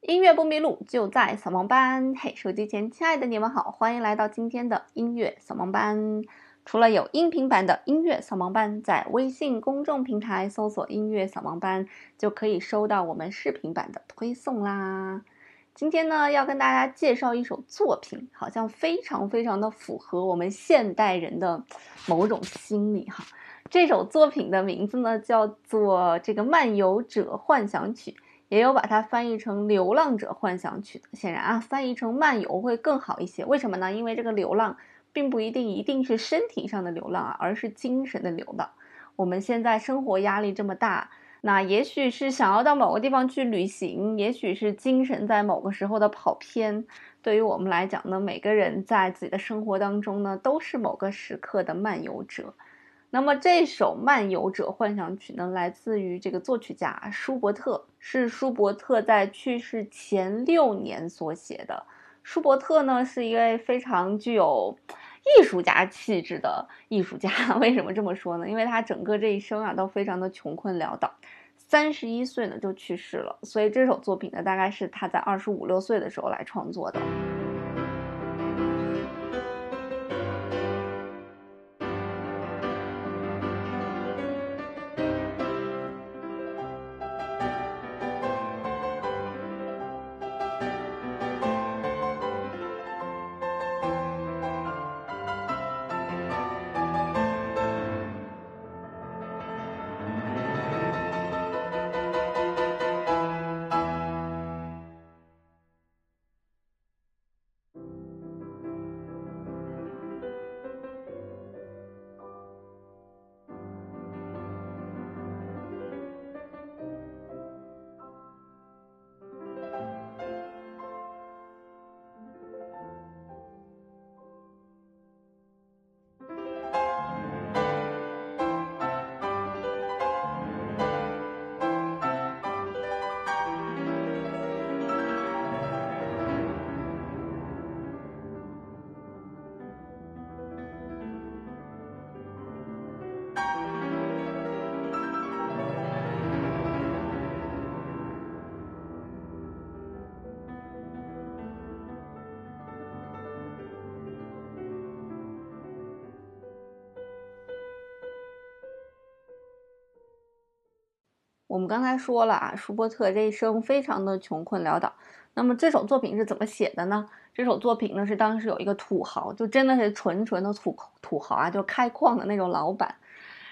音乐不迷路，就在扫盲班。嘿，手机前亲爱的你们好，欢迎来到今天的音乐扫盲班。除了有音频版的音乐扫盲班，在微信公众平台搜索“音乐扫盲班”，就可以收到我们视频版的推送啦。今天呢，要跟大家介绍一首作品，好像非常非常的符合我们现代人的某种心理哈。这首作品的名字呢，叫做《这个漫游者幻想曲》，也有把它翻译成《流浪者幻想曲》的。显然啊，翻译成漫游会更好一些。为什么呢？因为这个流浪并不一定一定是身体上的流浪啊，而是精神的流浪。我们现在生活压力这么大。那也许是想要到某个地方去旅行，也许是精神在某个时候的跑偏。对于我们来讲呢，每个人在自己的生活当中呢，都是某个时刻的漫游者。那么这首《漫游者幻想曲》呢，来自于这个作曲家舒伯特，是舒伯特在去世前六年所写的。舒伯特呢，是一位非常具有艺术家气质的艺术家。为什么这么说呢？因为他整个这一生啊，都非常的穷困潦倒。三十一岁呢就去世了，所以这首作品呢，大概是他在二十五六岁的时候来创作的。我们刚才说了啊，舒伯特这一生非常的穷困潦倒。那么这首作品是怎么写的呢？这首作品呢是当时有一个土豪，就真的是纯纯的土土豪啊，就开矿的那种老板。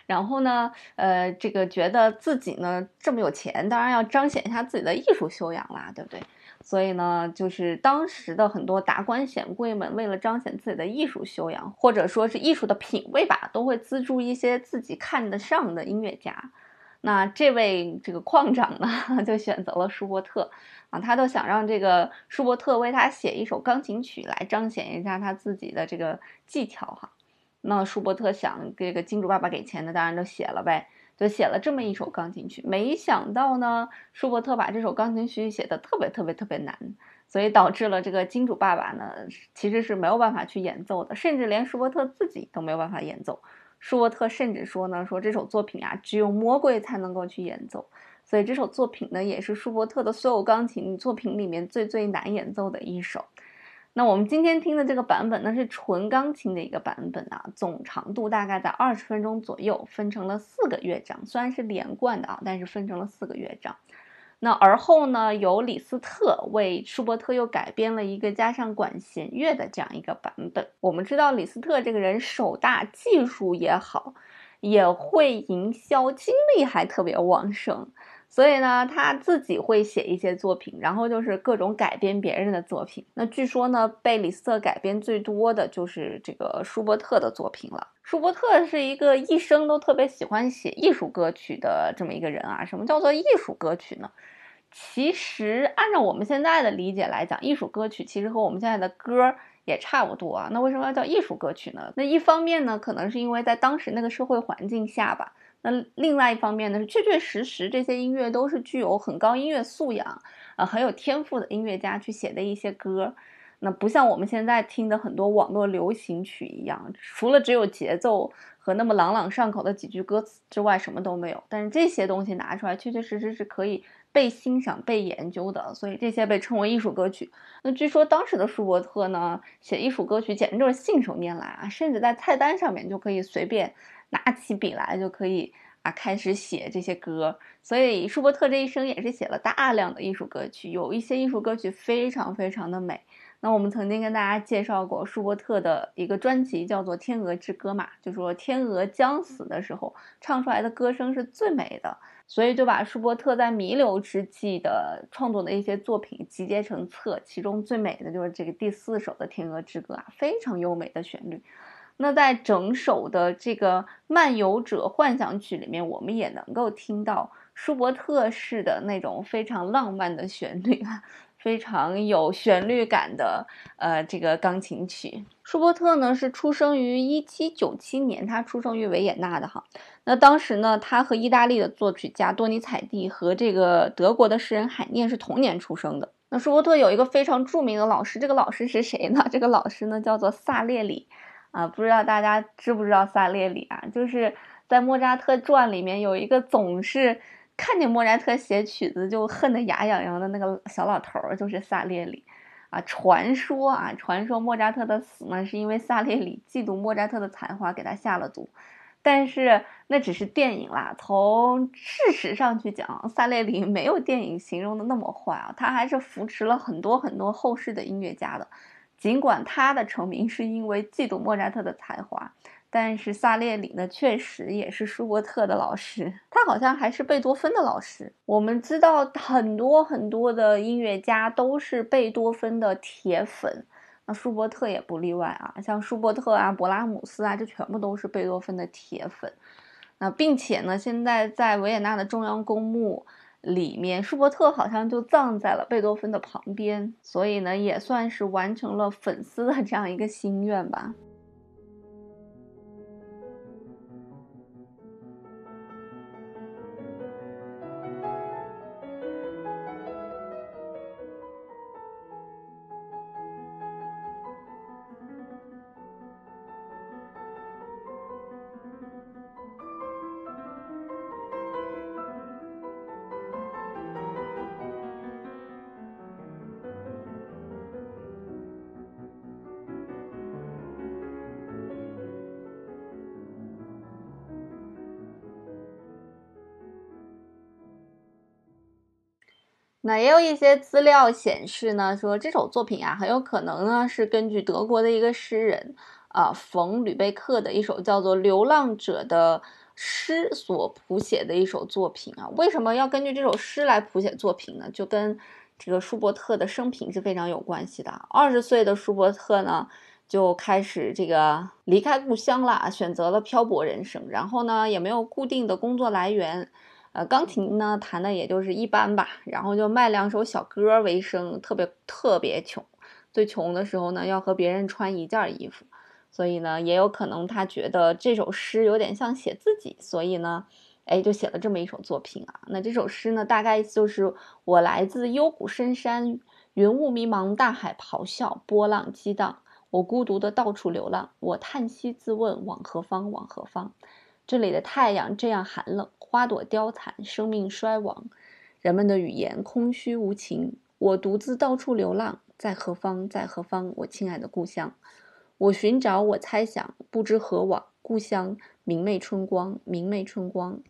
然后呢，呃，这个觉得自己呢这么有钱，当然要彰显一下自己的艺术修养啦，对不对？所以呢，就是当时的很多达官显贵们，为了彰显自己的艺术修养，或者说是艺术的品味吧，都会资助一些自己看得上的音乐家。那这位这个矿长呢，就选择了舒伯特啊，他都想让这个舒伯特为他写一首钢琴曲来彰显一下他自己的这个技巧哈。那舒伯特想，这个金主爸爸给钱的，当然就写了呗，就写了这么一首钢琴曲。没想到呢，舒伯特把这首钢琴曲写的特别特别特别难，所以导致了这个金主爸爸呢，其实是没有办法去演奏的，甚至连舒伯特自己都没有办法演奏。舒伯特甚至说呢，说这首作品啊，只有魔鬼才能够去演奏，所以这首作品呢，也是舒伯特的所有钢琴作品里面最最难演奏的一首。那我们今天听的这个版本呢，是纯钢琴的一个版本啊，总长度大概在二十分钟左右，分成了四个乐章，虽然是连贯的啊，但是分成了四个乐章。那而后呢，由李斯特为舒伯特又改编了一个加上管弦乐的这样一个版本。我们知道李斯特这个人手大，技术也好，也会营销，精力还特别旺盛。所以呢，他自己会写一些作品，然后就是各种改编别人的作品。那据说呢，被李斯特改编最多的就是这个舒伯特的作品了。舒伯特是一个一生都特别喜欢写艺术歌曲的这么一个人啊。什么叫做艺术歌曲呢？其实按照我们现在的理解来讲，艺术歌曲其实和我们现在的歌也差不多啊。那为什么要叫艺术歌曲呢？那一方面呢，可能是因为在当时那个社会环境下吧。那另外一方面呢，是确确实实这些音乐都是具有很高音乐素养啊，很有天赋的音乐家去写的一些歌。那不像我们现在听的很多网络流行曲一样，除了只有节奏和那么朗朗上口的几句歌词之外，什么都没有。但是这些东西拿出来，确确实实是可以被欣赏、被研究的，所以这些被称为艺术歌曲。那据说当时的舒伯特呢，写艺术歌曲简直就是信手拈来啊，甚至在菜单上面就可以随便拿起笔来就可以啊开始写这些歌。所以舒伯特这一生也是写了大量的艺术歌曲，有一些艺术歌曲非常非常的美。那我们曾经跟大家介绍过舒伯特的一个专辑，叫做《天鹅之歌》嘛，就说天鹅将死的时候唱出来的歌声是最美的，所以就把舒伯特在弥留之际的创作的一些作品集结成册，其中最美的就是这个第四首的《天鹅之歌》啊，非常优美的旋律。那在整首的这个漫游者幻想曲里面，我们也能够听到舒伯特式的那种非常浪漫的旋律啊。非常有旋律感的，呃，这个钢琴曲。舒伯特呢是出生于一七九七年，他出生于维也纳的哈。那当时呢，他和意大利的作曲家多尼采蒂和这个德国的诗人海涅是同年出生的。那舒伯特有一个非常著名的老师，这个老师是谁呢？这个老师呢叫做萨列里，啊，不知道大家知不知道萨列里啊？就是在莫扎特传里面有一个总是。看见莫扎特写曲子就恨得牙痒痒的那个小老头儿，就是萨列里，啊，传说啊，传说莫扎特的死呢，是因为萨列里嫉妒莫扎特的才华，给他下了毒。但是那只是电影啦，从事实上去讲，萨列里没有电影形容的那么坏啊，他还是扶持了很多很多后世的音乐家的，尽管他的成名是因为嫉妒莫扎特的才华。但是萨列里呢，确实也是舒伯特的老师，他好像还是贝多芬的老师。我们知道很多很多的音乐家都是贝多芬的铁粉，那舒伯特也不例外啊。像舒伯特啊、勃拉姆斯啊，这全部都是贝多芬的铁粉。那并且呢，现在在维也纳的中央公墓里面，舒伯特好像就葬在了贝多芬的旁边，所以呢，也算是完成了粉丝的这样一个心愿吧。那也有一些资料显示呢，说这首作品啊，很有可能呢是根据德国的一个诗人啊冯吕贝克的一首叫做《流浪者》的诗所谱写的一首作品啊。为什么要根据这首诗来谱写作品呢？就跟这个舒伯特的生平是非常有关系的。二十岁的舒伯特呢，就开始这个离开故乡了，选择了漂泊人生，然后呢，也没有固定的工作来源。呃，钢琴呢弹的也就是一般吧，然后就卖两首小歌为生，特别特别穷。最穷的时候呢，要和别人穿一件衣服，所以呢，也有可能他觉得这首诗有点像写自己，所以呢，哎，就写了这么一首作品啊。那这首诗呢，大概就是我来自幽谷深山，云雾迷茫，大海咆哮，波浪激荡，我孤独的到处流浪，我叹息自问往何方，往何方。这里的太阳这样寒冷，花朵凋残，生命衰亡，人们的语言空虚无情。我独自到处流浪，在何方，在何方？我亲爱的故乡，我寻找，我猜想，不知何往。故乡明媚春光，明媚春光，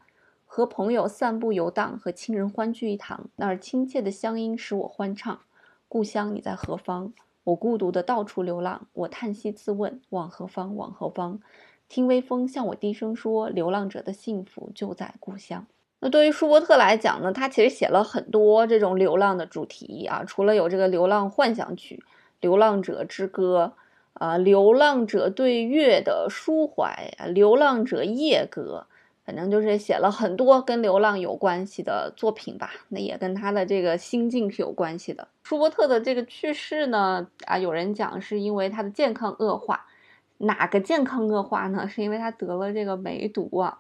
和朋友散步游荡，和亲人欢聚一堂，那儿亲切的乡音使我欢畅。故乡你在何方？我孤独的到处流浪，我叹息自问，往何方，往何方？听微风向我低声说：“流浪者的幸福就在故乡。”那对于舒伯特来讲呢，他其实写了很多这种流浪的主题啊，除了有这个《流浪幻想曲》《流浪者之歌》啊，《流浪者对月的抒怀》《流浪者夜歌》，反正就是写了很多跟流浪有关系的作品吧。那也跟他的这个心境是有关系的。舒伯特的这个去世呢，啊，有人讲是因为他的健康恶化。哪个健康恶化呢？是因为他得了这个梅毒啊！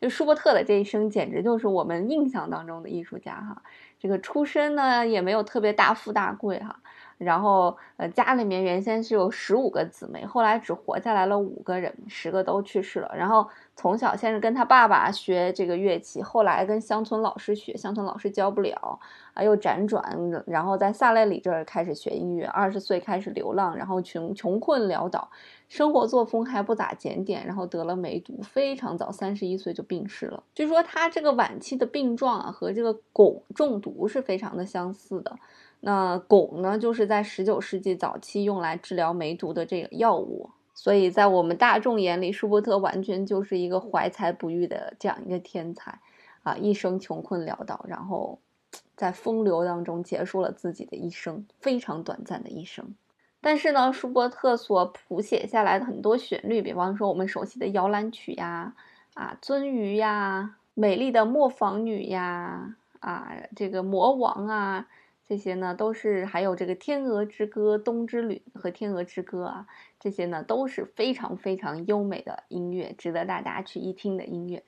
就舒伯特的这一生，简直就是我们印象当中的艺术家哈。这个出身呢，也没有特别大富大贵哈。然后呃，家里面原先是有十五个姊妹，后来只活下来了五个人，十个都去世了。然后从小先是跟他爸爸学这个乐器，后来跟乡村老师学，乡村老师教不了，啊，又辗转，然后在萨勒里这儿开始学音乐。二十岁开始流浪，然后穷穷困潦倒，生活作风还不咋检点，然后得了梅毒，非常早，三十一岁就病逝了。据说他这个晚期的病状啊，和这个汞中毒是非常的相似的。那汞呢，就是在十九世纪早期用来治疗梅毒的这个药物。所以在我们大众眼里，舒伯特完全就是一个怀才不遇的这样一个天才，啊，一生穷困潦倒，然后在风流当中结束了自己的一生，非常短暂的一生。但是呢，舒伯特所谱写下来的很多旋律，比方说我们熟悉的摇篮曲呀，啊，鳟鱼呀，美丽的磨坊女呀，啊，这个魔王啊。这些呢，都是还有这个《天鹅之歌》《冬之旅》和《天鹅之歌》啊，这些呢都是非常非常优美的音乐，值得大家去一听的音乐。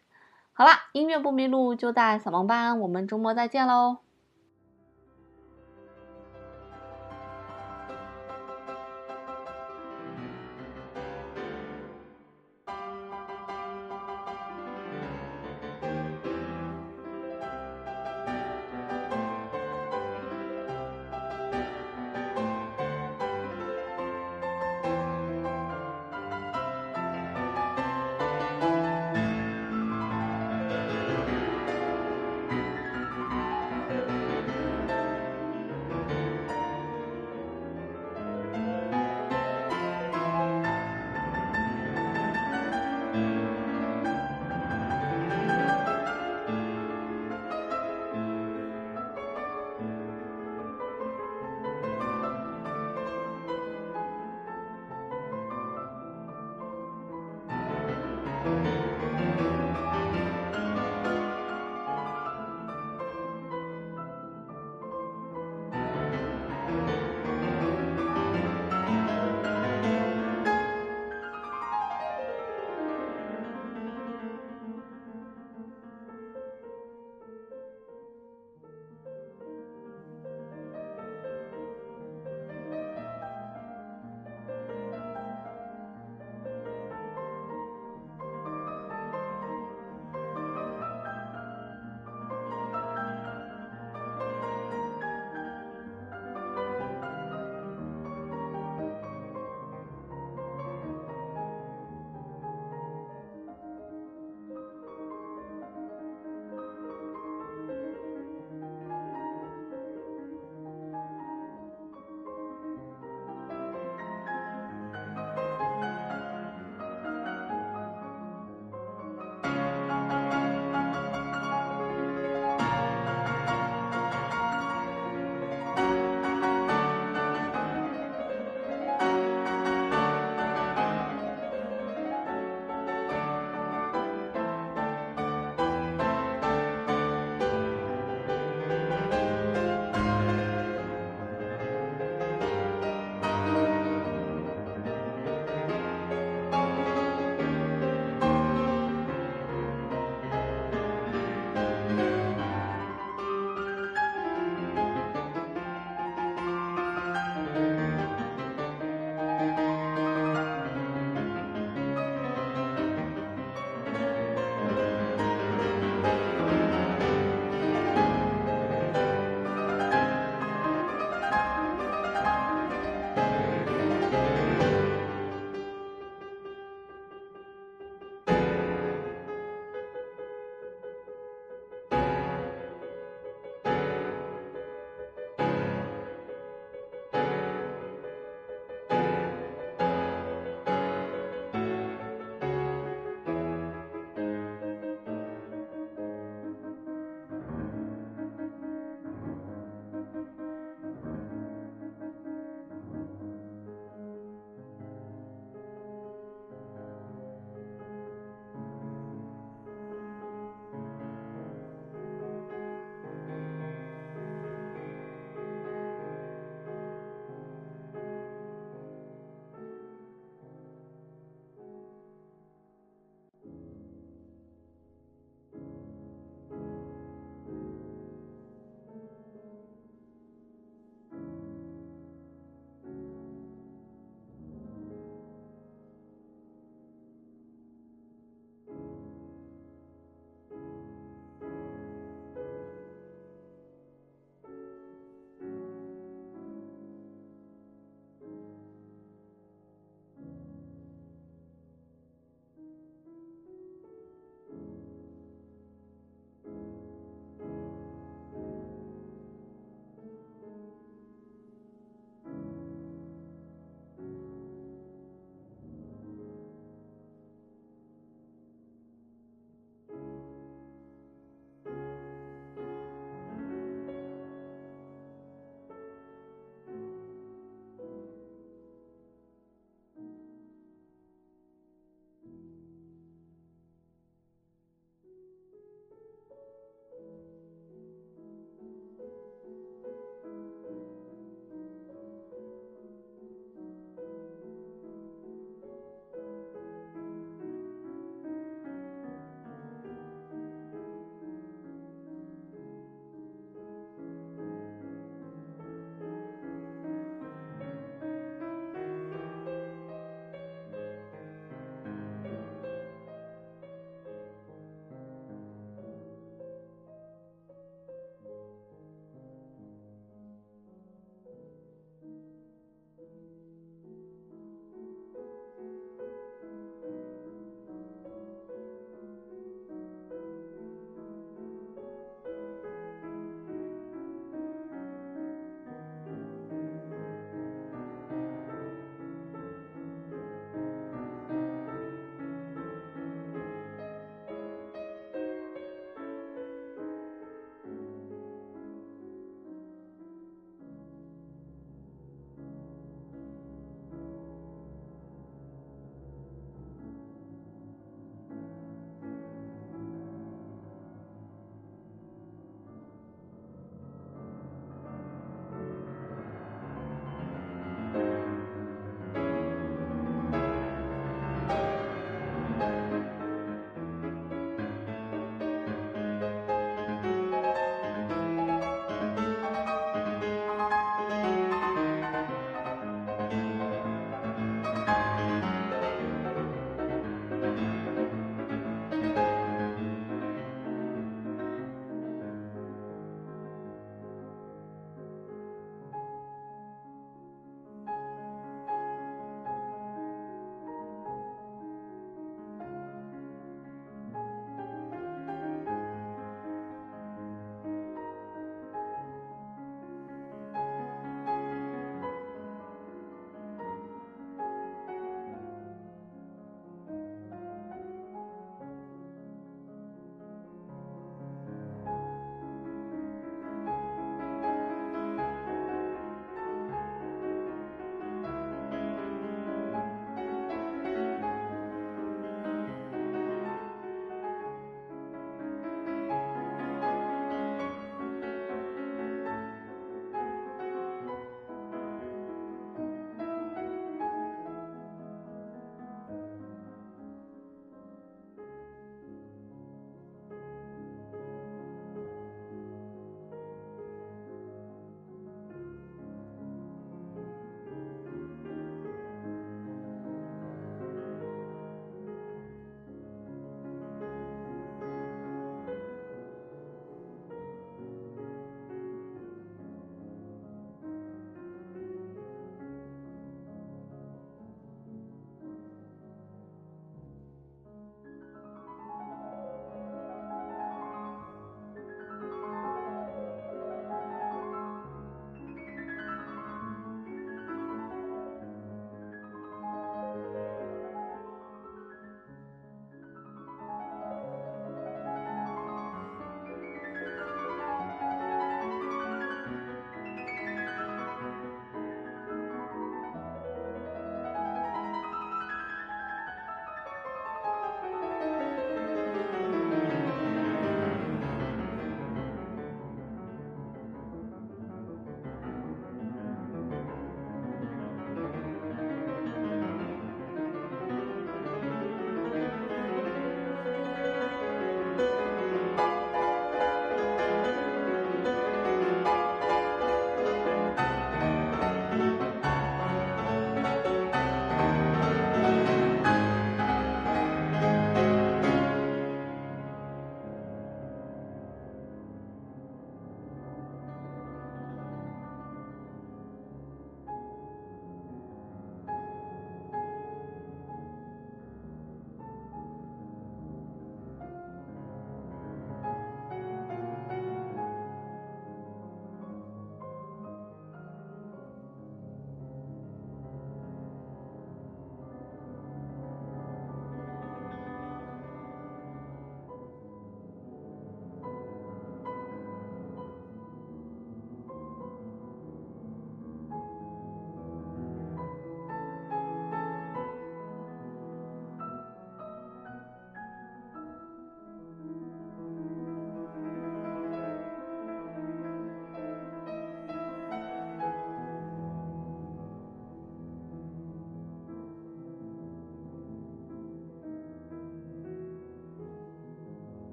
好啦，音乐不迷路就在扫盲班，我们周末再见喽。